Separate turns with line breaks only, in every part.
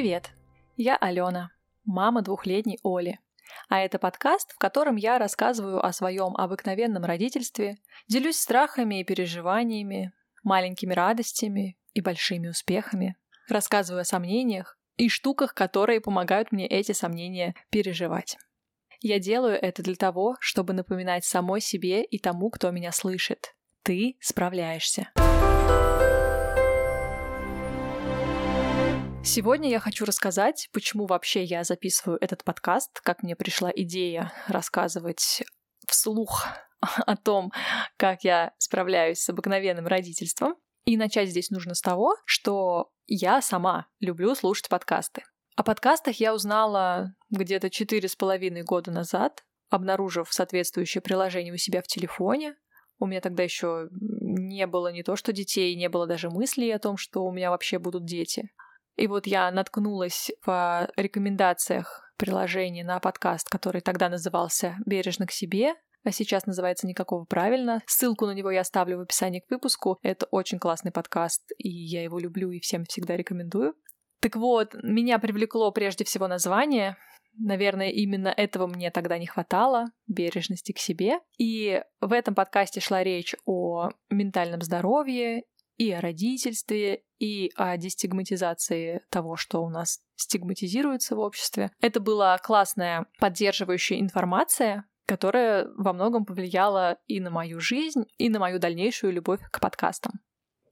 Привет! Я Алена, мама двухлетней Оли. А это подкаст, в котором я рассказываю о своем обыкновенном родительстве, делюсь страхами и переживаниями, маленькими радостями и большими успехами, рассказываю о сомнениях и штуках, которые помогают мне эти сомнения переживать. Я делаю это для того, чтобы напоминать самой себе и тому, кто меня слышит. Ты справляешься. Сегодня я хочу рассказать, почему вообще я записываю этот подкаст, как мне пришла идея рассказывать вслух о том, как я справляюсь с обыкновенным родительством. И начать здесь нужно с того, что я сама люблю слушать подкасты. О подкастах я узнала где-то четыре с половиной года назад, обнаружив соответствующее приложение у себя в телефоне. У меня тогда еще не было не то что детей, не было даже мыслей о том, что у меня вообще будут дети. И вот я наткнулась в рекомендациях приложения на подкаст, который тогда назывался «Бережно к себе», а сейчас называется «Никакого правильно». Ссылку на него я оставлю в описании к выпуску. Это очень классный подкаст, и я его люблю и всем всегда рекомендую. Так вот, меня привлекло прежде всего название. Наверное, именно этого мне тогда не хватало, бережности к себе. И в этом подкасте шла речь о ментальном здоровье и о родительстве, и о дестигматизации того, что у нас стигматизируется в обществе. Это была классная поддерживающая информация, которая во многом повлияла и на мою жизнь, и на мою дальнейшую любовь к подкастам.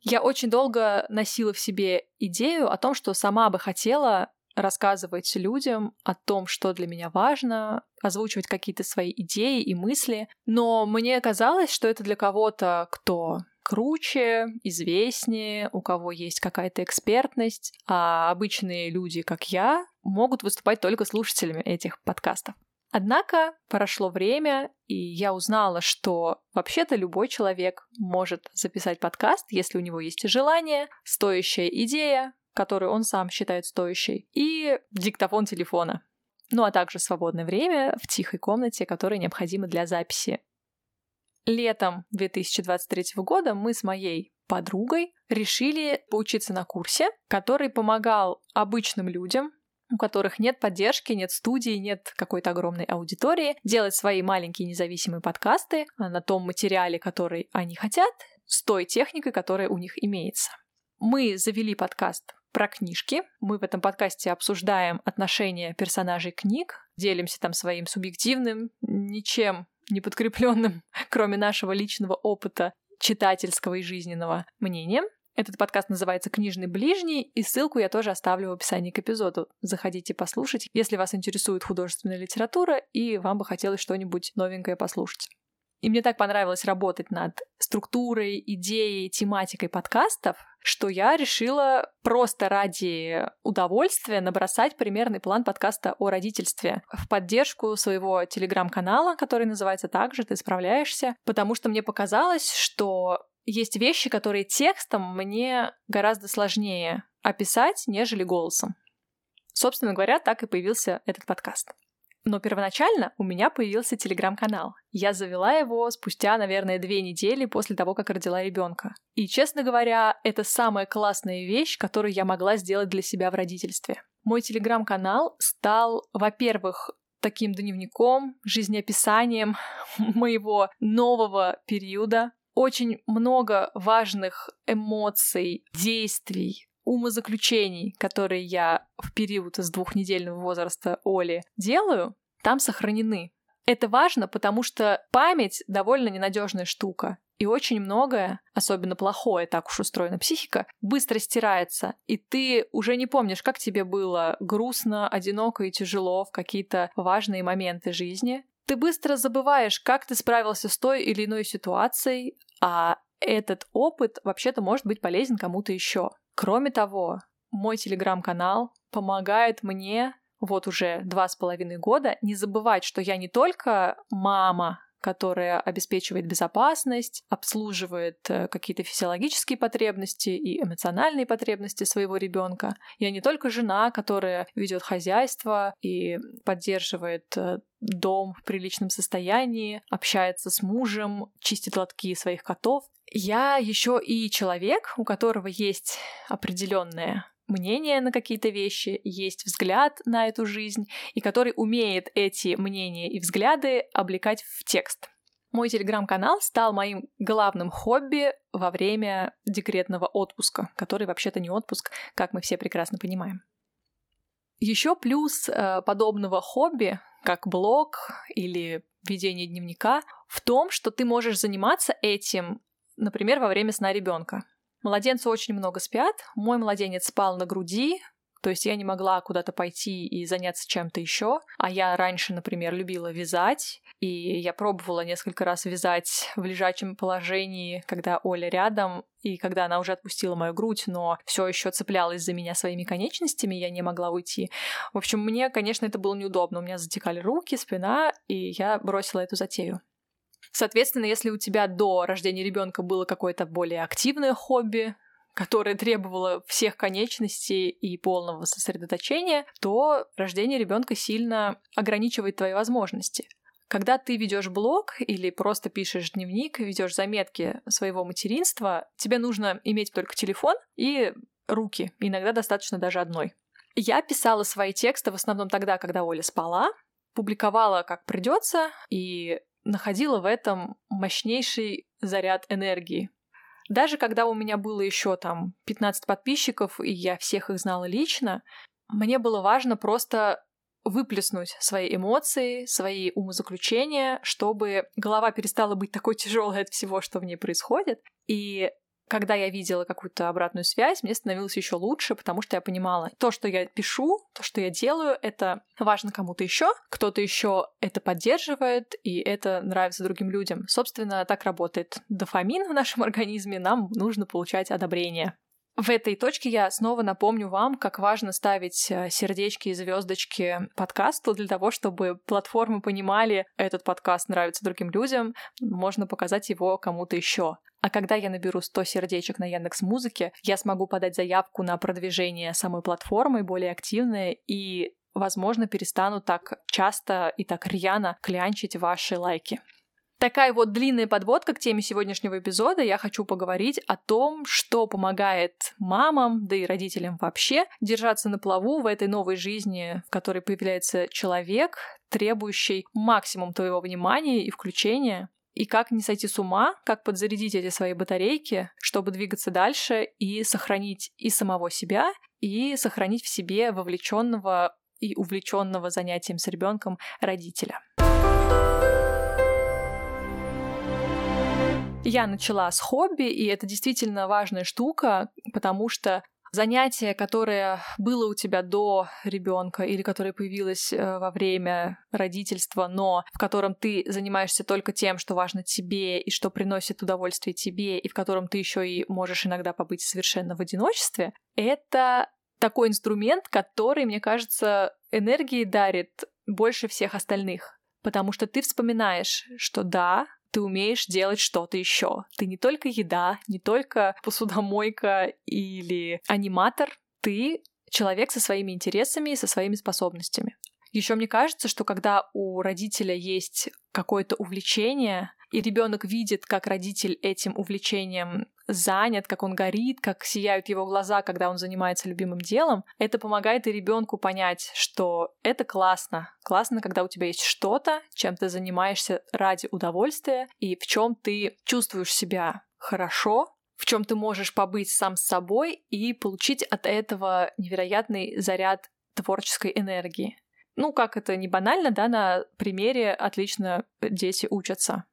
Я очень долго носила в себе идею о том, что сама бы хотела рассказывать людям о том, что для меня важно, озвучивать какие-то свои идеи и мысли, но мне казалось, что это для кого-то, кто круче, известнее, у кого есть какая-то экспертность, а обычные люди, как я, могут выступать только слушателями этих подкастов. Однако прошло время, и я узнала, что вообще-то любой человек может записать подкаст, если у него есть желание, стоящая идея, которую он сам считает стоящей, и диктофон телефона. Ну а также свободное время в тихой комнате, которая необходима для записи Летом 2023 года мы с моей подругой решили поучиться на курсе, который помогал обычным людям, у которых нет поддержки, нет студии, нет какой-то огромной аудитории, делать свои маленькие независимые подкасты на том материале, который они хотят, с той техникой, которая у них имеется. Мы завели подкаст про книжки. Мы в этом подкасте обсуждаем отношения персонажей книг, делимся там своим субъективным, ничем неподкрепленным, кроме нашего личного опыта читательского и жизненного мнения. Этот подкаст называется «Книжный ближний», и ссылку я тоже оставлю в описании к эпизоду. Заходите послушать, если вас интересует художественная литература и вам бы хотелось что-нибудь новенькое послушать. И мне так понравилось работать над структурой, идеей, тематикой подкастов, что я решила просто ради удовольствия набросать примерный план подкаста о родительстве в поддержку своего телеграм-канала, который называется также «Ты справляешься», потому что мне показалось, что есть вещи, которые текстом мне гораздо сложнее описать, нежели голосом. Собственно говоря, так и появился этот подкаст. Но первоначально у меня появился телеграм-канал. Я завела его спустя, наверное, две недели после того, как родила ребенка. И, честно говоря, это самая классная вещь, которую я могла сделать для себя в родительстве. Мой телеграм-канал стал, во-первых, таким дневником, жизнеописанием моего нового периода. Очень много важных эмоций, действий, умозаключений, которые я в период с двухнедельного возраста Оли делаю, там сохранены. Это важно, потому что память довольно ненадежная штука. И очень многое, особенно плохое, так уж устроена психика, быстро стирается. И ты уже не помнишь, как тебе было грустно, одиноко и тяжело в какие-то важные моменты жизни. Ты быстро забываешь, как ты справился с той или иной ситуацией, а этот опыт вообще-то может быть полезен кому-то еще. Кроме того, мой телеграм-канал помогает мне вот уже два с половиной года не забывать, что я не только мама, которая обеспечивает безопасность, обслуживает э, какие-то физиологические потребности и эмоциональные потребности своего ребенка. Я не только жена, которая ведет хозяйство и поддерживает э, дом в приличном состоянии, общается с мужем, чистит лотки своих котов. Я еще и человек, у которого есть определенная мнение на какие-то вещи, есть взгляд на эту жизнь, и который умеет эти мнения и взгляды облекать в текст. Мой телеграм-канал стал моим главным хобби во время декретного отпуска, который вообще-то не отпуск, как мы все прекрасно понимаем. Еще плюс э, подобного хобби, как блог или ведение дневника, в том, что ты можешь заниматься этим, например, во время сна ребенка. Младенцы очень много спят. Мой младенец спал на груди, то есть я не могла куда-то пойти и заняться чем-то еще. А я раньше, например, любила вязать, и я пробовала несколько раз вязать в лежачем положении, когда Оля рядом, и когда она уже отпустила мою грудь, но все еще цеплялась за меня своими конечностями, я не могла уйти. В общем, мне, конечно, это было неудобно. У меня затекали руки, спина, и я бросила эту затею. Соответственно, если у тебя до рождения ребенка было какое-то более активное хобби, которое требовало всех конечностей и полного сосредоточения, то рождение ребенка сильно ограничивает твои возможности. Когда ты ведешь блог или просто пишешь дневник, ведешь заметки своего материнства, тебе нужно иметь только телефон и руки, иногда достаточно даже одной. Я писала свои тексты в основном тогда, когда Оля спала, публиковала как придется и находила в этом мощнейший заряд энергии. Даже когда у меня было еще там 15 подписчиков, и я всех их знала лично, мне было важно просто выплеснуть свои эмоции, свои умозаключения, чтобы голова перестала быть такой тяжелой от всего, что в ней происходит. И когда я видела какую-то обратную связь, мне становилось еще лучше, потому что я понимала, то, что я пишу, то, что я делаю, это важно кому-то еще, кто-то еще это поддерживает, и это нравится другим людям. Собственно, так работает дофамин в нашем организме, нам нужно получать одобрение. В этой точке я снова напомню вам, как важно ставить э, сердечки и звездочки подкасту для того, чтобы платформы понимали, этот подкаст нравится другим людям, можно показать его кому-то еще. А когда я наберу 100 сердечек на Яндекс Музыке, я смогу подать заявку на продвижение самой платформы более активное и возможно, перестану так часто и так рьяно клянчить ваши лайки. Такая вот длинная подводка к теме сегодняшнего эпизода. Я хочу поговорить о том, что помогает мамам, да и родителям вообще, держаться на плаву в этой новой жизни, в которой появляется человек, требующий максимум твоего внимания и включения. И как не сойти с ума, как подзарядить эти свои батарейки, чтобы двигаться дальше и сохранить и самого себя, и сохранить в себе вовлеченного и увлеченного занятием с ребенком родителя. Я начала с хобби, и это действительно важная штука, потому что занятие, которое было у тебя до ребенка или которое появилось э, во время родительства, но в котором ты занимаешься только тем, что важно тебе и что приносит удовольствие тебе, и в котором ты еще и можешь иногда побыть совершенно в одиночестве, это такой инструмент, который, мне кажется, энергии дарит больше всех остальных. Потому что ты вспоминаешь, что да, ты умеешь делать что-то еще. Ты не только еда, не только посудомойка или аниматор, ты человек со своими интересами и со своими способностями. Еще мне кажется, что когда у родителя есть какое-то увлечение, и ребенок видит, как родитель этим увлечением занят, как он горит, как сияют его глаза, когда он занимается любимым делом, это помогает и ребенку понять, что это классно. Классно, когда у тебя есть что-то, чем ты занимаешься ради удовольствия, и в чем ты чувствуешь себя хорошо, в чем ты можешь побыть сам с собой и получить от этого невероятный заряд творческой энергии. Ну, как это не банально, да, на примере отлично дети учатся.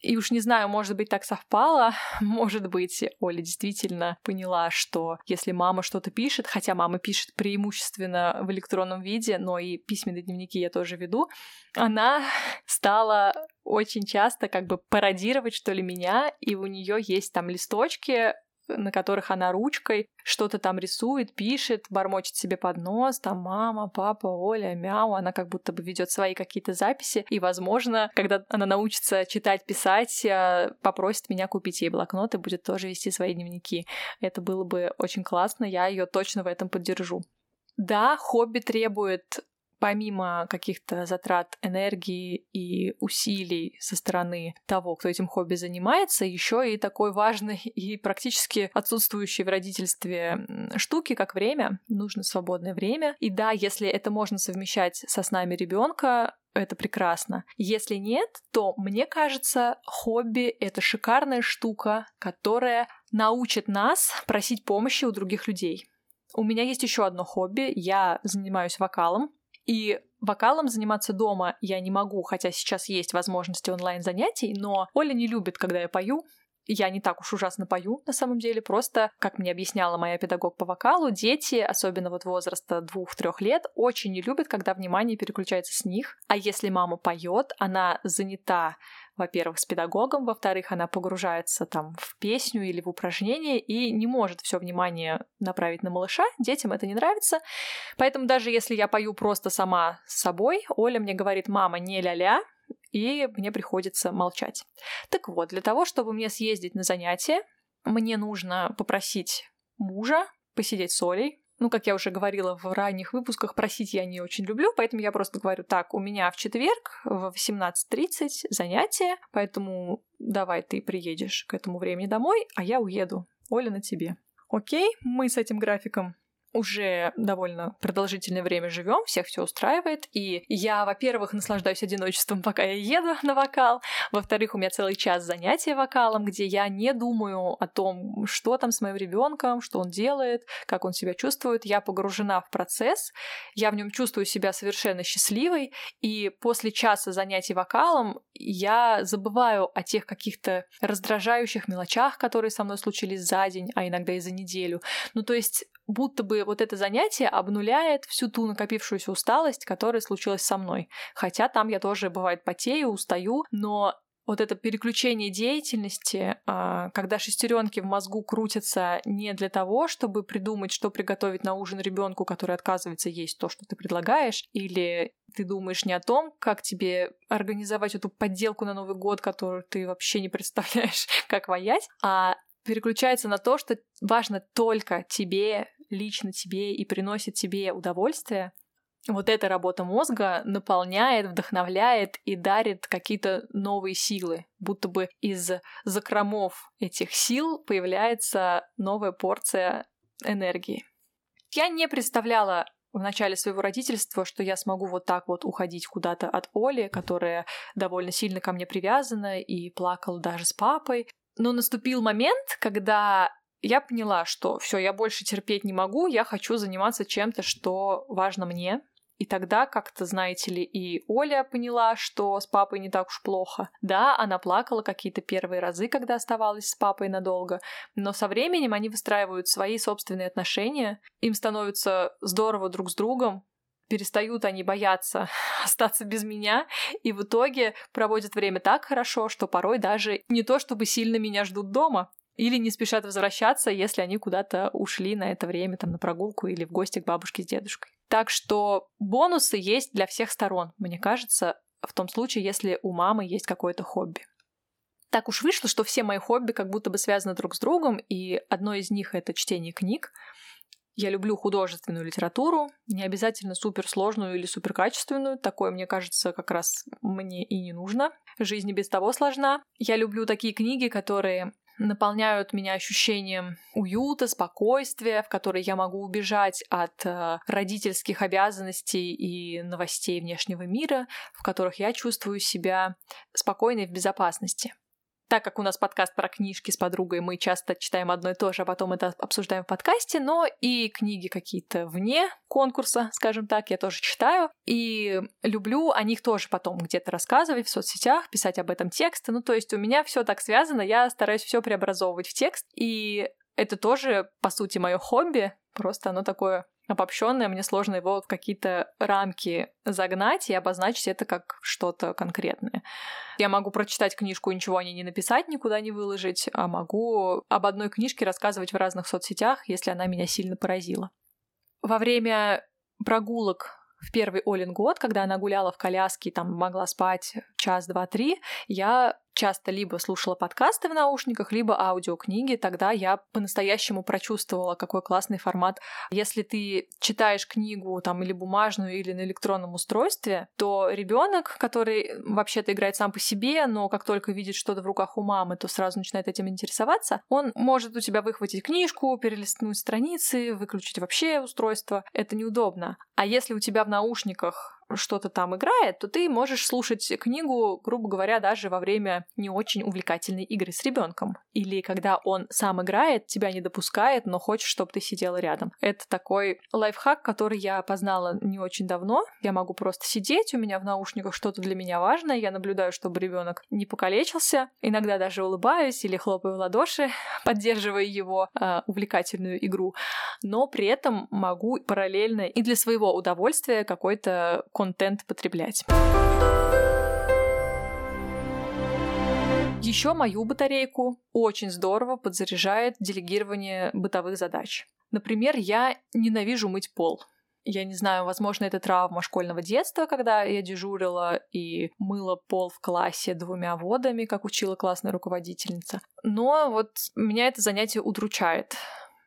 И уж не знаю, может быть, так совпало. Может быть, Оля действительно поняла, что если мама что-то пишет, хотя мама пишет преимущественно в электронном виде, но и письменные дневники я тоже веду, она стала очень часто как бы пародировать, что ли, меня, и у нее есть там листочки на которых она ручкой что-то там рисует, пишет, бормочет себе под нос, там мама, папа, Оля, мяу, она как будто бы ведет свои какие-то записи, и, возможно, когда она научится читать, писать, э, попросит меня купить ей блокнот и будет тоже вести свои дневники. Это было бы очень классно, я ее точно в этом поддержу. Да, хобби требует помимо каких-то затрат энергии и усилий со стороны того, кто этим хобби занимается, еще и такой важный и практически отсутствующий в родительстве штуки, как время. Нужно свободное время. И да, если это можно совмещать со снами ребенка, это прекрасно. Если нет, то мне кажется, хобби — это шикарная штука, которая научит нас просить помощи у других людей. У меня есть еще одно хобби. Я занимаюсь вокалом. И вокалом заниматься дома я не могу, хотя сейчас есть возможности онлайн-занятий, но Оля не любит, когда я пою, я не так уж ужасно пою, на самом деле. Просто, как мне объясняла моя педагог по вокалу, дети, особенно вот возраста двух-трех лет, очень не любят, когда внимание переключается с них. А если мама поет, она занята во-первых, с педагогом, во-вторых, она погружается там в песню или в упражнение и не может все внимание направить на малыша. Детям это не нравится. Поэтому даже если я пою просто сама с собой, Оля мне говорит, мама, не ля-ля, и мне приходится молчать. Так вот, для того, чтобы мне съездить на занятие, мне нужно попросить мужа посидеть с Олей. Ну, как я уже говорила в ранних выпусках, просить я не очень люблю, поэтому я просто говорю, так, у меня в четверг в 18.30 занятие, поэтому давай ты приедешь к этому времени домой, а я уеду. Оля на тебе. Окей, мы с этим графиком уже довольно продолжительное время живем, всех все устраивает. И я, во-первых, наслаждаюсь одиночеством, пока я еду на вокал. Во-вторых, у меня целый час занятия вокалом, где я не думаю о том, что там с моим ребенком, что он делает, как он себя чувствует. Я погружена в процесс, я в нем чувствую себя совершенно счастливой. И после часа занятий вокалом я забываю о тех каких-то раздражающих мелочах, которые со мной случились за день, а иногда и за неделю. Ну, то есть будто бы вот это занятие обнуляет всю ту накопившуюся усталость, которая случилась со мной. Хотя там я тоже, бывает, потею, устаю, но вот это переключение деятельности, а, когда шестеренки в мозгу крутятся не для того, чтобы придумать, что приготовить на ужин ребенку, который отказывается есть то, что ты предлагаешь, или ты думаешь не о том, как тебе организовать эту подделку на Новый год, которую ты вообще не представляешь, как воять, а переключается на то, что важно только тебе, лично тебе и приносит тебе удовольствие, вот эта работа мозга наполняет, вдохновляет и дарит какие-то новые силы, будто бы из закромов этих сил появляется новая порция энергии. Я не представляла в начале своего родительства, что я смогу вот так вот уходить куда-то от Оли, которая довольно сильно ко мне привязана и плакала даже с папой. Но наступил момент, когда я поняла, что все, я больше терпеть не могу, я хочу заниматься чем-то, что важно мне. И тогда как-то, знаете ли, и Оля поняла, что с папой не так уж плохо. Да, она плакала какие-то первые разы, когда оставалась с папой надолго, но со временем они выстраивают свои собственные отношения, им становится здорово друг с другом, перестают они бояться остаться без меня, и в итоге проводят время так хорошо, что порой даже не то чтобы сильно меня ждут дома, или не спешат возвращаться, если они куда-то ушли на это время, там, на прогулку или в гости к бабушке с дедушкой. Так что бонусы есть для всех сторон, мне кажется, в том случае, если у мамы есть какое-то хобби. Так уж вышло, что все мои хобби как будто бы связаны друг с другом, и одно из них — это чтение книг. Я люблю художественную литературу, не обязательно суперсложную или суперкачественную, такое, мне кажется, как раз мне и не нужно. Жизнь и без того сложна. Я люблю такие книги, которые наполняют меня ощущением уюта, спокойствия, в которые я могу убежать от э, родительских обязанностей и новостей внешнего мира, в которых я чувствую себя спокойной в безопасности так как у нас подкаст про книжки с подругой, мы часто читаем одно и то же, а потом это обсуждаем в подкасте, но и книги какие-то вне конкурса, скажем так, я тоже читаю. И люблю о них тоже потом где-то рассказывать в соцсетях, писать об этом тексты. Ну, то есть у меня все так связано, я стараюсь все преобразовывать в текст. И это тоже, по сути, мое хобби. Просто оно такое обобщенное, мне сложно его в какие-то рамки загнать и обозначить это как что-то конкретное. Я могу прочитать книжку и ничего о ней не написать, никуда не выложить, а могу об одной книжке рассказывать в разных соцсетях, если она меня сильно поразила. Во время прогулок в первый Олин год, когда она гуляла в коляске, там могла спать час, два, три, я часто либо слушала подкасты в наушниках, либо аудиокниги, тогда я по-настоящему прочувствовала, какой классный формат. Если ты читаешь книгу там или бумажную, или на электронном устройстве, то ребенок, который вообще-то играет сам по себе, но как только видит что-то в руках у мамы, то сразу начинает этим интересоваться, он может у тебя выхватить книжку, перелистнуть страницы, выключить вообще устройство. Это неудобно. А если у тебя в наушниках что-то там играет, то ты можешь слушать книгу, грубо говоря, даже во время не очень увлекательной игры с ребенком. Или когда он сам играет, тебя не допускает, но хочет, чтобы ты сидела рядом. Это такой лайфхак, который я познала не очень давно. Я могу просто сидеть, у меня в наушниках что-то для меня важное, я наблюдаю, чтобы ребенок не покалечился. Иногда даже улыбаюсь или хлопаю в ладоши, поддерживая его э, увлекательную игру. Но при этом могу параллельно и для своего удовольствия какой-то контент потреблять. Еще мою батарейку очень здорово подзаряжает делегирование бытовых задач. Например, я ненавижу мыть пол. Я не знаю, возможно, это травма школьного детства, когда я дежурила и мыла пол в классе двумя водами, как учила классная руководительница. Но вот меня это занятие удручает.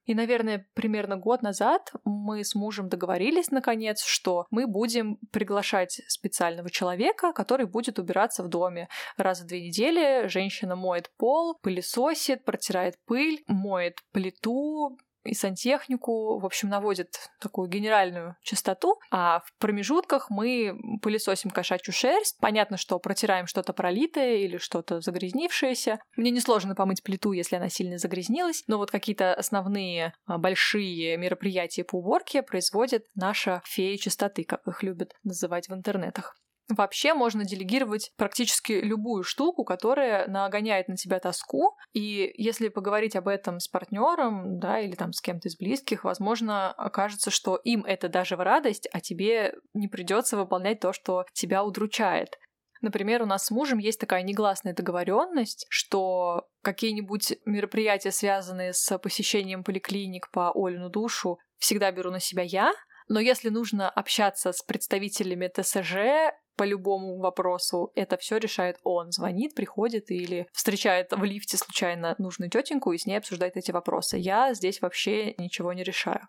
И, наверное, примерно год назад мы с мужем договорились, наконец, что мы будем приглашать специального человека, который будет убираться в доме. Раз в две недели женщина моет пол, пылесосит, протирает пыль, моет плиту, и сантехнику, в общем, наводит такую генеральную чистоту, а в промежутках мы пылесосим кошачью шерсть. Понятно, что протираем что-то пролитое или что-то загрязнившееся. Мне несложно помыть плиту, если она сильно загрязнилась, но вот какие-то основные а, большие мероприятия по уборке производит наша фея чистоты, как их любят называть в интернетах. Вообще можно делегировать практически любую штуку, которая нагоняет на тебя тоску. И если поговорить об этом с партнером, да, или там с кем-то из близких, возможно, окажется, что им это даже в радость, а тебе не придется выполнять то, что тебя удручает. Например, у нас с мужем есть такая негласная договоренность, что какие-нибудь мероприятия, связанные с посещением поликлиник по Олину душу, всегда беру на себя я, но если нужно общаться с представителями ТСЖ, по любому вопросу, это все решает он. Звонит, приходит или встречает в лифте случайно нужную тетеньку и с ней обсуждает эти вопросы. Я здесь вообще ничего не решаю.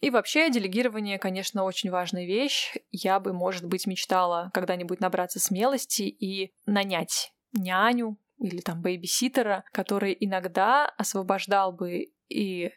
И вообще делегирование, конечно, очень важная вещь. Я бы, может быть, мечтала когда-нибудь набраться смелости и нанять няню или там бейбиситера, который иногда освобождал бы и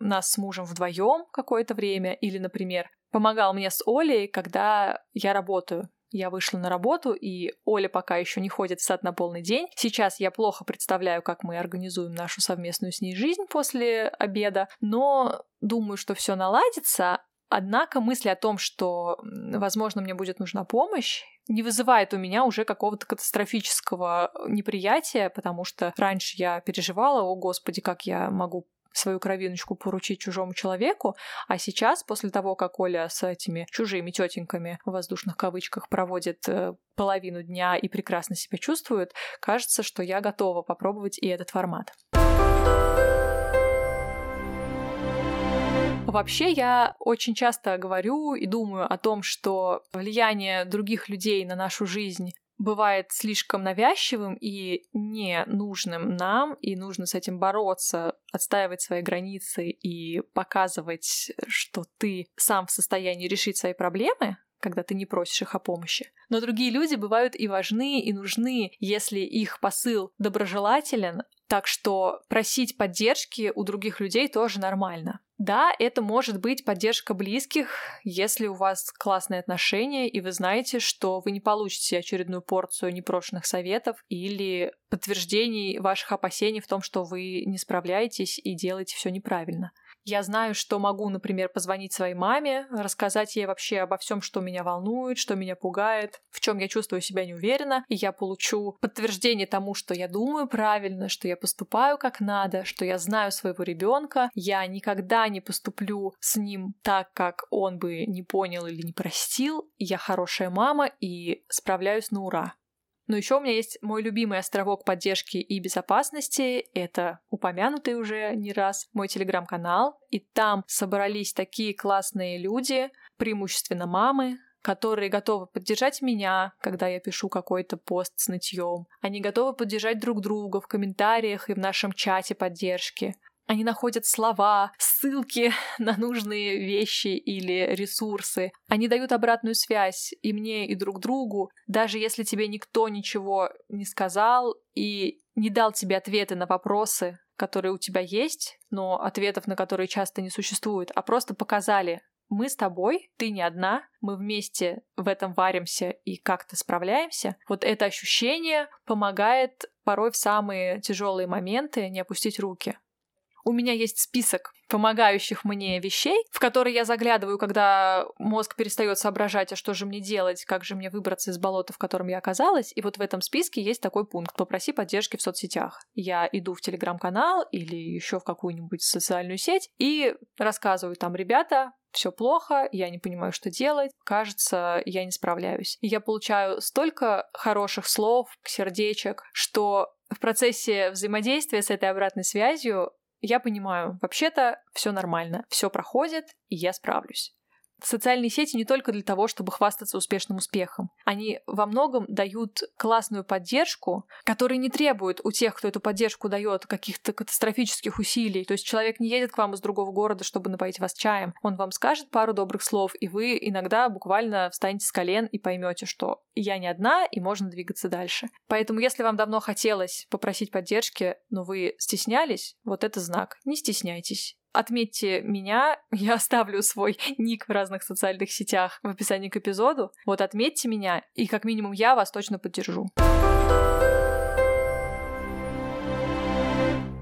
нас с мужем вдвоем какое-то время, или, например, помогал мне с Олей, когда я работаю. Я вышла на работу, и Оля пока еще не ходит в сад на полный день. Сейчас я плохо представляю, как мы организуем нашу совместную с ней жизнь после обеда, но думаю, что все наладится. Однако мысли о том, что, возможно, мне будет нужна помощь, не вызывает у меня уже какого-то катастрофического неприятия, потому что раньше я переживала, о господи, как я могу свою кровиночку поручить чужому человеку, а сейчас, после того, как Оля с этими чужими тетеньками в воздушных кавычках проводит э, половину дня и прекрасно себя чувствует, кажется, что я готова попробовать и этот формат. Вообще я очень часто говорю и думаю о том, что влияние других людей на нашу жизнь бывает слишком навязчивым и ненужным нам, и нужно с этим бороться, отстаивать свои границы и показывать, что ты сам в состоянии решить свои проблемы, когда ты не просишь их о помощи. Но другие люди бывают и важны, и нужны, если их посыл доброжелателен, так что просить поддержки у других людей тоже нормально. Да, это может быть поддержка близких, если у вас классные отношения, и вы знаете, что вы не получите очередную порцию непрошенных советов или подтверждений ваших опасений в том, что вы не справляетесь и делаете все неправильно. Я знаю, что могу, например, позвонить своей маме, рассказать ей вообще обо всем, что меня волнует, что меня пугает, в чем я чувствую себя неуверенно, и я получу подтверждение тому, что я думаю правильно, что я поступаю как надо, что я знаю своего ребенка, я никогда не поступлю с ним так, как он бы не понял или не простил, я хорошая мама и справляюсь на ура. Но еще у меня есть мой любимый островок поддержки и безопасности. Это упомянутый уже не раз мой телеграм-канал. И там собрались такие классные люди, преимущественно мамы, которые готовы поддержать меня, когда я пишу какой-то пост с нытьем. Они готовы поддержать друг друга в комментариях и в нашем чате поддержки. Они находят слова, ссылки на нужные вещи или ресурсы. Они дают обратную связь и мне, и друг другу, даже если тебе никто ничего не сказал и не дал тебе ответы на вопросы, которые у тебя есть, но ответов на которые часто не существует, а просто показали, мы с тобой, ты не одна, мы вместе в этом варимся и как-то справляемся. Вот это ощущение помогает порой в самые тяжелые моменты не опустить руки. У меня есть список помогающих мне вещей, в которые я заглядываю, когда мозг перестает соображать, а что же мне делать, как же мне выбраться из болота, в котором я оказалась. И вот в этом списке есть такой пункт «Попроси поддержки в соцсетях». Я иду в телеграм-канал или еще в какую-нибудь социальную сеть и рассказываю там, ребята, все плохо, я не понимаю, что делать, кажется, я не справляюсь. И я получаю столько хороших слов, сердечек, что в процессе взаимодействия с этой обратной связью я понимаю, вообще-то все нормально, все проходит, и я справлюсь. Социальные сети не только для того, чтобы хвастаться успешным успехом. Они во многом дают классную поддержку, которая не требует у тех, кто эту поддержку дает, каких-то катастрофических усилий. То есть человек не едет к вам из другого города, чтобы напоить вас чаем. Он вам скажет пару добрых слов, и вы иногда буквально встанете с колен и поймете, что я не одна, и можно двигаться дальше. Поэтому, если вам давно хотелось попросить поддержки, но вы стеснялись, вот это знак. Не стесняйтесь. Отметьте меня, я оставлю свой ник в разных социальных сетях в описании к эпизоду. Вот отметьте меня, и как минимум я вас точно поддержу.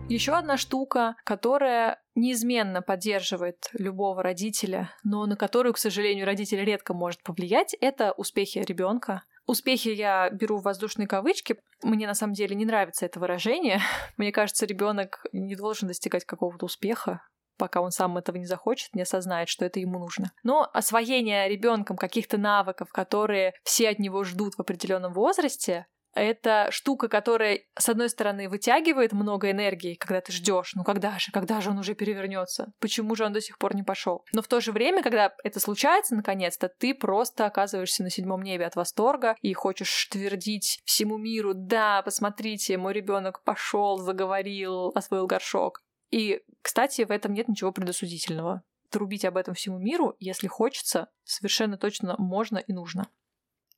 Еще одна штука, которая неизменно поддерживает любого родителя, но на которую, к сожалению, родитель редко может повлиять, это успехи ребенка. Успехи я беру в воздушные кавычки. Мне на самом деле не нравится это выражение. Мне кажется, ребенок не должен достигать какого-то успеха пока он сам этого не захочет, не осознает, что это ему нужно. Но освоение ребенком каких-то навыков, которые все от него ждут в определенном возрасте, это штука, которая, с одной стороны, вытягивает много энергии, когда ты ждешь, ну когда же, когда же он уже перевернется? Почему же он до сих пор не пошел? Но в то же время, когда это случается, наконец-то, ты просто оказываешься на седьмом небе от восторга и хочешь твердить всему миру, да, посмотрите, мой ребенок пошел, заговорил, освоил горшок. И, кстати, в этом нет ничего предосудительного. Трубить об этом всему миру, если хочется, совершенно точно можно и нужно.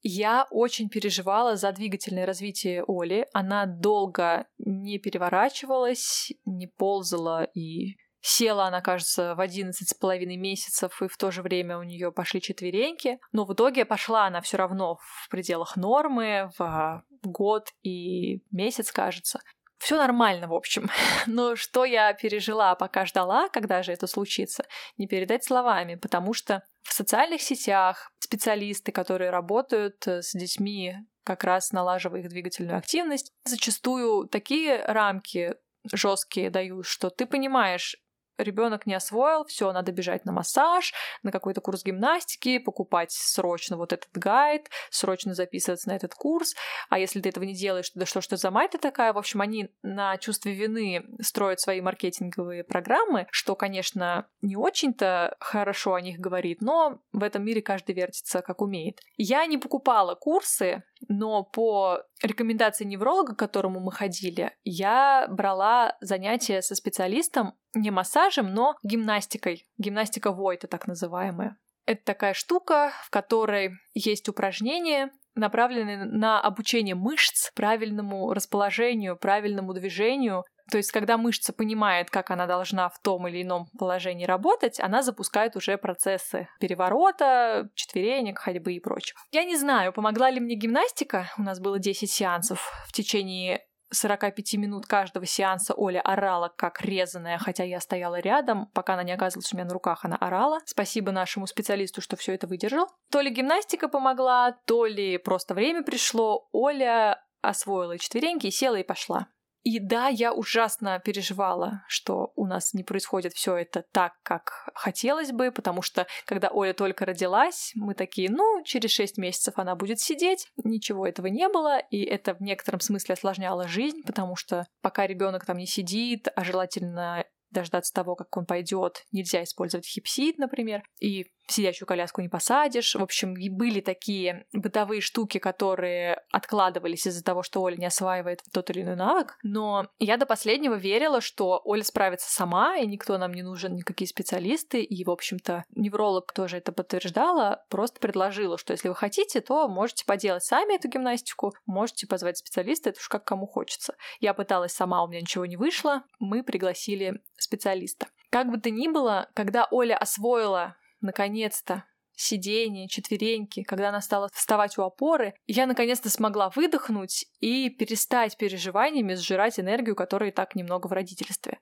Я очень переживала за двигательное развитие Оли. Она долго не переворачивалась, не ползала и Села она, кажется, в одиннадцать с половиной месяцев, и в то же время у нее пошли четвереньки. Но в итоге пошла она все равно в пределах нормы, в год и месяц, кажется. Все нормально, в общем. Но что я пережила, пока ждала, когда же это случится, не передать словами, потому что в социальных сетях специалисты, которые работают э, с детьми, как раз налаживая их двигательную активность, зачастую такие рамки жесткие дают, что ты понимаешь, ребенок не освоил, все, надо бежать на массаж, на какой-то курс гимнастики, покупать срочно вот этот гайд, срочно записываться на этот курс. А если ты этого не делаешь, да что ж ты за мать ты такая? В общем, они на чувстве вины строят свои маркетинговые программы, что, конечно, не очень-то хорошо о них говорит, но в этом мире каждый вертится как умеет. Я не покупала курсы, но по рекомендации невролога, к которому мы ходили, я брала занятия со специалистом не массажем, но гимнастикой. Гимнастика Войта, так называемая. Это такая штука, в которой есть упражнения, направленные на обучение мышц правильному расположению, правильному движению. То есть, когда мышца понимает, как она должна в том или ином положении работать, она запускает уже процессы переворота, четверенек, ходьбы и прочего. Я не знаю, помогла ли мне гимнастика. У нас было 10 сеансов в течение 45 минут каждого сеанса Оля орала как резаная, хотя я стояла рядом, пока она не оказывалась у меня на руках, она орала. Спасибо нашему специалисту, что все это выдержал. То ли гимнастика помогла, то ли просто время пришло. Оля освоила четвереньки села и пошла. И да, я ужасно переживала, что у нас не происходит все это так, как хотелось бы, потому что когда Оля только родилась, мы такие, ну, через шесть месяцев она будет сидеть, ничего этого не было, и это в некотором смысле осложняло жизнь, потому что пока ребенок там не сидит, а желательно дождаться того, как он пойдет, нельзя использовать хипсид, например. И в сидящую коляску не посадишь. В общем, были такие бытовые штуки, которые откладывались из-за того, что Оля не осваивает тот или иной навык. Но я до последнего верила, что Оля справится сама, и никто нам не нужен, никакие специалисты. И, в общем-то, невролог тоже это подтверждала, просто предложила, что если вы хотите, то можете поделать сами эту гимнастику, можете позвать специалиста, это уж как кому хочется. Я пыталась сама, у меня ничего не вышло, мы пригласили специалиста. Как бы то ни было, когда Оля освоила наконец-то сиденье, четвереньки, когда она стала вставать у опоры, я наконец-то смогла выдохнуть и перестать переживаниями сжирать энергию, которая и так немного в родительстве.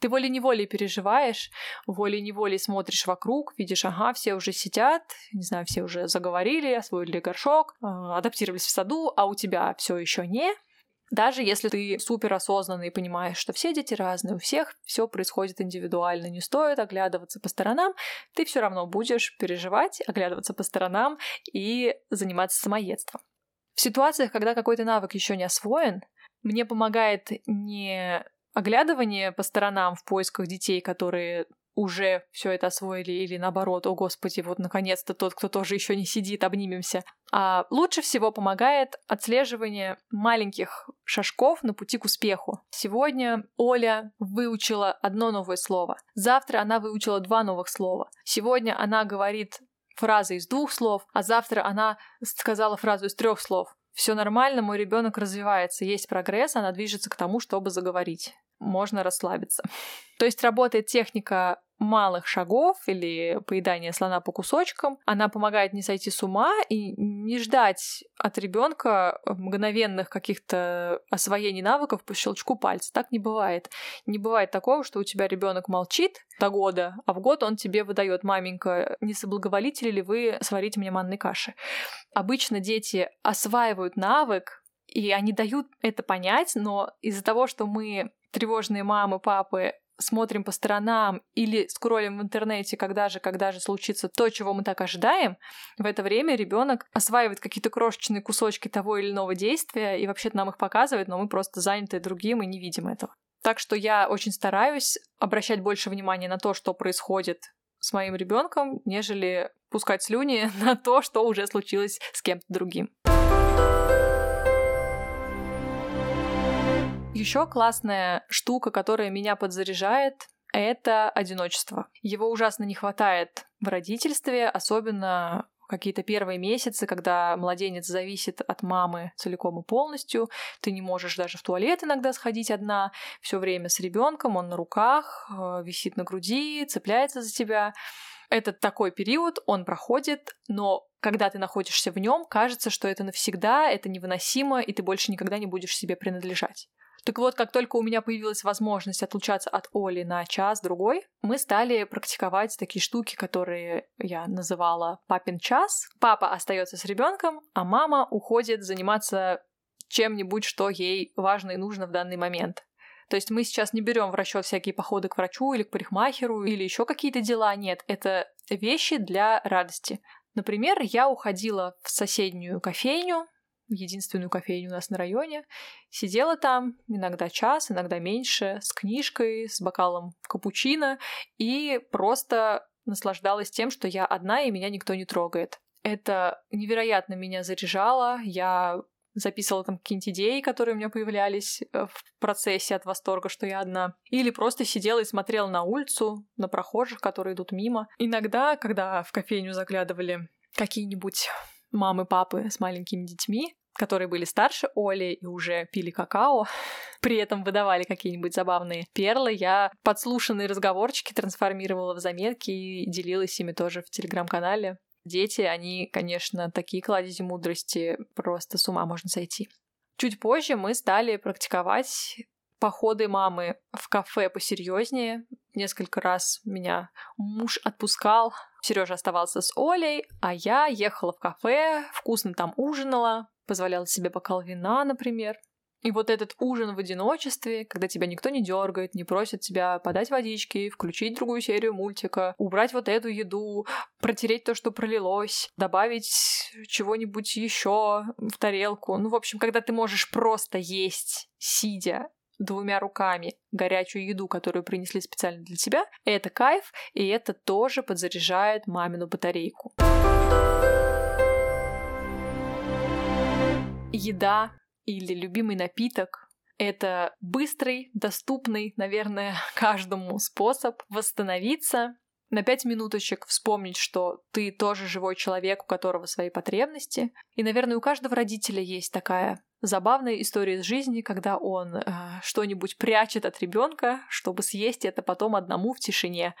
Ты волей-неволей переживаешь, волей-неволей смотришь вокруг, видишь, ага, все уже сидят, не знаю, все уже заговорили, освоили горшок, а, адаптировались в саду, а у тебя все еще не. Даже если ты супер осознанный и понимаешь, что все дети разные, у всех все происходит индивидуально, не стоит оглядываться по сторонам, ты все равно будешь переживать, оглядываться по сторонам и заниматься самоедством. В ситуациях, когда какой-то навык еще не освоен, мне помогает не оглядывание по сторонам в поисках детей, которые уже все это освоили, или наоборот, о господи, вот наконец-то тот, кто тоже еще не сидит, обнимемся. А лучше всего помогает отслеживание маленьких шажков на пути к успеху. Сегодня Оля выучила одно новое слово. Завтра она выучила два новых слова. Сегодня она говорит фразы из двух слов, а завтра она сказала фразу из трех слов. Все нормально, мой ребенок развивается, есть прогресс, она движется к тому, чтобы заговорить можно расслабиться. То есть работает техника малых шагов или поедания слона по кусочкам. Она помогает не сойти с ума и не ждать от ребенка мгновенных каких-то освоений навыков по щелчку пальца. Так не бывает. Не бывает такого, что у тебя ребенок молчит до года, а в год он тебе выдает маменька, не соблаговолите ли вы сварить мне манной каши. Обычно дети осваивают навык, и они дают это понять, но из-за того, что мы тревожные мамы, папы смотрим по сторонам или скроллим в интернете, когда же, когда же случится то, чего мы так ожидаем, в это время ребенок осваивает какие-то крошечные кусочки того или иного действия и вообще-то нам их показывает, но мы просто заняты другим и не видим этого. Так что я очень стараюсь обращать больше внимания на то, что происходит с моим ребенком, нежели пускать слюни на то, что уже случилось с кем-то другим. Еще классная штука, которая меня подзаряжает, это одиночество. Его ужасно не хватает в родительстве, особенно какие-то первые месяцы, когда младенец зависит от мамы целиком и полностью, ты не можешь даже в туалет иногда сходить одна, все время с ребенком, он на руках, э, висит на груди, цепляется за тебя. Это такой период, он проходит, но когда ты находишься в нем, кажется, что это навсегда, это невыносимо, и ты больше никогда не будешь себе принадлежать. Так вот, как только у меня появилась возможность отлучаться от Оли на час-другой, мы стали практиковать такие штуки, которые я называла папин час. Папа остается с ребенком, а мама уходит заниматься чем-нибудь, что ей важно и нужно в данный момент. То есть мы сейчас не берем в расчет всякие походы к врачу или к парикмахеру или еще какие-то дела. Нет, это вещи для радости. Например, я уходила в соседнюю кофейню, единственную кофейню у нас на районе. Сидела там иногда час, иногда меньше, с книжкой, с бокалом капучино и просто наслаждалась тем, что я одна и меня никто не трогает. Это невероятно меня заряжало. Я записывала там какие-нибудь идеи, которые у меня появлялись э, в процессе от восторга, что я одна. Или просто сидела и смотрела на улицу, на прохожих, которые идут мимо. Иногда, когда в кофейню заглядывали какие-нибудь мамы, папы с маленькими детьми, которые были старше Оли и уже пили какао, при этом выдавали какие-нибудь забавные перлы, я подслушанные разговорчики трансформировала в заметки и делилась ими тоже в телеграм-канале. Дети, они, конечно, такие кладези мудрости, просто с ума можно сойти. Чуть позже мы стали практиковать походы мамы в кафе посерьезнее. Несколько раз меня муж отпускал. Сережа оставался с Олей, а я ехала в кафе, вкусно там ужинала, позволяла себе бокал вина, например. И вот этот ужин в одиночестве, когда тебя никто не дергает, не просит тебя подать водички, включить другую серию мультика, убрать вот эту еду, протереть то, что пролилось, добавить чего-нибудь еще в тарелку. Ну, в общем, когда ты можешь просто есть, сидя, двумя руками горячую еду, которую принесли специально для тебя, это кайф, и это тоже подзаряжает мамину батарейку. Еда или любимый напиток — это быстрый, доступный, наверное, каждому способ восстановиться, на пять минуточек вспомнить, что ты тоже живой человек, у которого свои потребности. И, наверное, у каждого родителя есть такая забавная история из жизни, когда он э, что-нибудь прячет от ребенка, чтобы съесть это потом одному в тишине.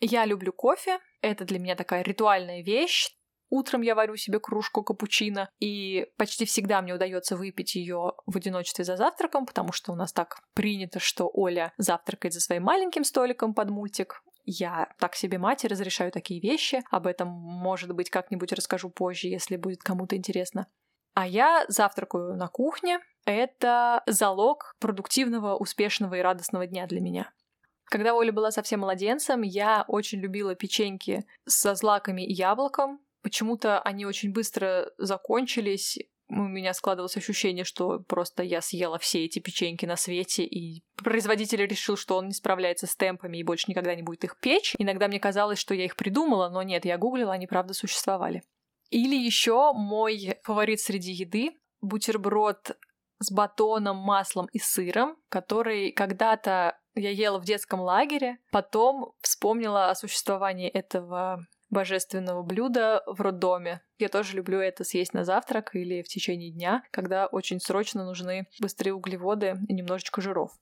Я люблю кофе, это для меня такая ритуальная вещь. Утром я варю себе кружку капучино, и почти всегда мне удается выпить ее в одиночестве за завтраком, потому что у нас так принято, что Оля завтракает за своим маленьким столиком под мультик, я так себе мать и разрешаю такие вещи. Об этом, может быть, как-нибудь расскажу позже, если будет кому-то интересно. А я завтракаю на кухне. Это залог продуктивного, успешного и радостного дня для меня. Когда Оля была совсем младенцем, я очень любила печеньки со злаками и яблоком. Почему-то они очень быстро закончились, у меня складывалось ощущение, что просто я съела все эти печеньки на свете, и производитель решил, что он не справляется с темпами и больше никогда не будет их печь. Иногда мне казалось, что я их придумала, но нет, я гуглила, они правда существовали. Или еще мой фаворит среди еды — бутерброд с батоном, маслом и сыром, который когда-то я ела в детском лагере, потом вспомнила о существовании этого божественного блюда в роддоме. Я тоже люблю это съесть на завтрак или в течение дня, когда очень срочно нужны быстрые углеводы и немножечко жиров.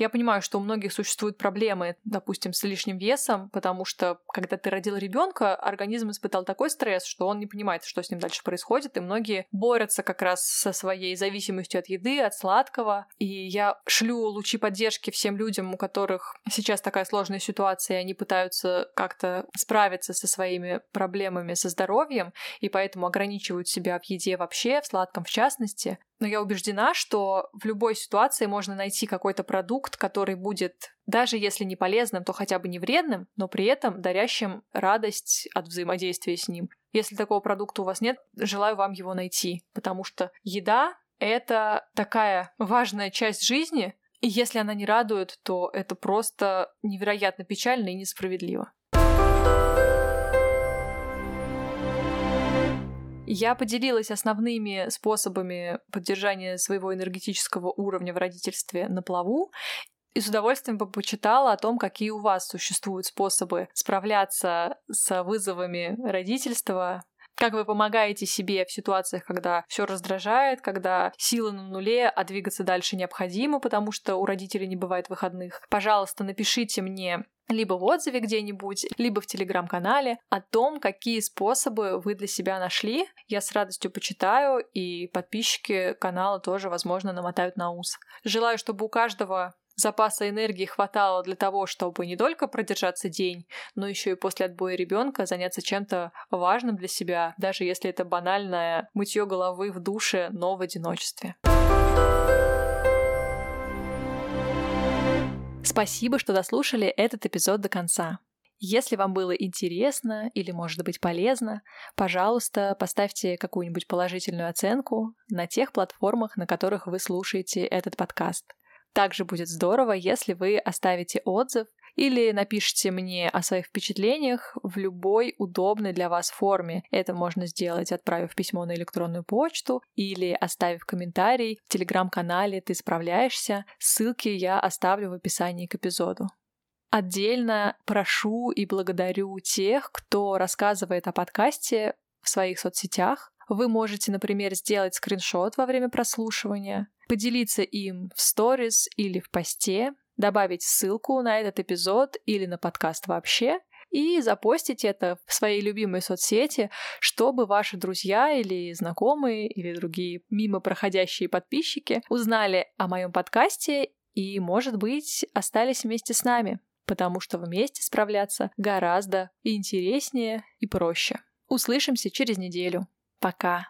Я понимаю, что у многих существуют проблемы, допустим, с лишним весом, потому что, когда ты родил ребенка, организм испытал такой стресс, что он не понимает, что с ним дальше происходит, и многие борются как раз со своей зависимостью от еды, от сладкого. И я шлю лучи поддержки всем людям, у которых сейчас такая сложная ситуация, и они пытаются как-то справиться со своими проблемами со здоровьем, и поэтому ограничивают себя в еде вообще, в сладком в частности. Но я убеждена, что в любой ситуации можно найти какой-то продукт, который будет, даже если не полезным, то хотя бы не вредным, но при этом дарящим радость от взаимодействия с ним. Если такого продукта у вас нет, желаю вам его найти, потому что еда — это такая важная часть жизни, и если она не радует, то это просто невероятно печально и несправедливо. Я поделилась основными способами поддержания своего энергетического уровня в родительстве на плаву и с удовольствием бы почитала о том, какие у вас существуют способы справляться с вызовами родительства, как вы помогаете себе в ситуациях, когда все раздражает, когда силы на нуле, а двигаться дальше необходимо, потому что у родителей не бывает выходных. Пожалуйста, напишите мне либо в отзыве где-нибудь, либо в телеграм-канале о том, какие способы вы для себя нашли. Я с радостью почитаю, и подписчики канала тоже, возможно, намотают на ус. Желаю, чтобы у каждого запаса энергии хватало для того, чтобы не только продержаться день, но еще и после отбоя ребенка заняться чем-то важным для себя, даже если это банальное мытье головы в душе, но в одиночестве. Спасибо, что дослушали этот эпизод до конца. Если вам было интересно или, может быть, полезно, пожалуйста, поставьте какую-нибудь положительную оценку на тех платформах, на которых вы слушаете этот подкаст. Также будет здорово, если вы оставите отзыв или напишите мне о своих впечатлениях в любой удобной для вас форме. Это можно сделать, отправив письмо на электронную почту или оставив комментарий в телеграм-канале «Ты справляешься». Ссылки я оставлю в описании к эпизоду. Отдельно прошу и благодарю тех, кто рассказывает о подкасте в своих соцсетях. Вы можете, например, сделать скриншот во время прослушивания, поделиться им в сторис или в посте, добавить ссылку на этот эпизод или на подкаст вообще и запостить это в своей любимой соцсети, чтобы ваши друзья или знакомые или другие мимо проходящие подписчики узнали о моем подкасте и, может быть, остались вместе с нами, потому что вместе справляться гораздо интереснее и проще. Услышимся через неделю. Пока.